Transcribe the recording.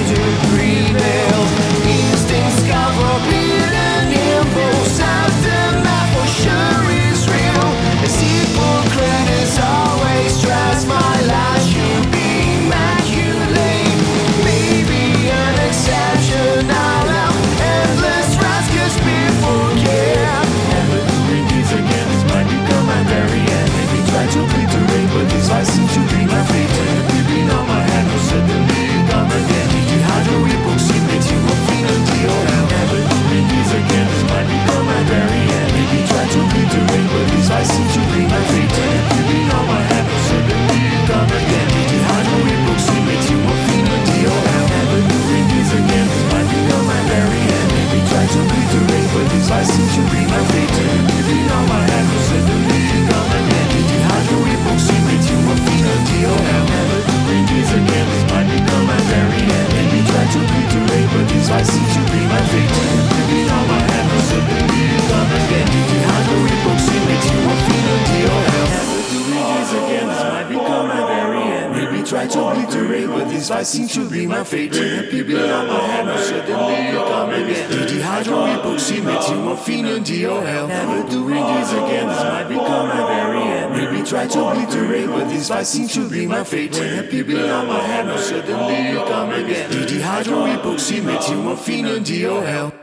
I do fight seems to be my fate. When the people on my hand will suddenly come again. DD hydro, epoxy, methyl, morphine, and DOL. Never doing this again, this might become my very end. Maybe try to obliterate, but this fight to be my fate. When the people on my hand will suddenly come again. DD hydro, epoxy, methyl, morphine, and DOL.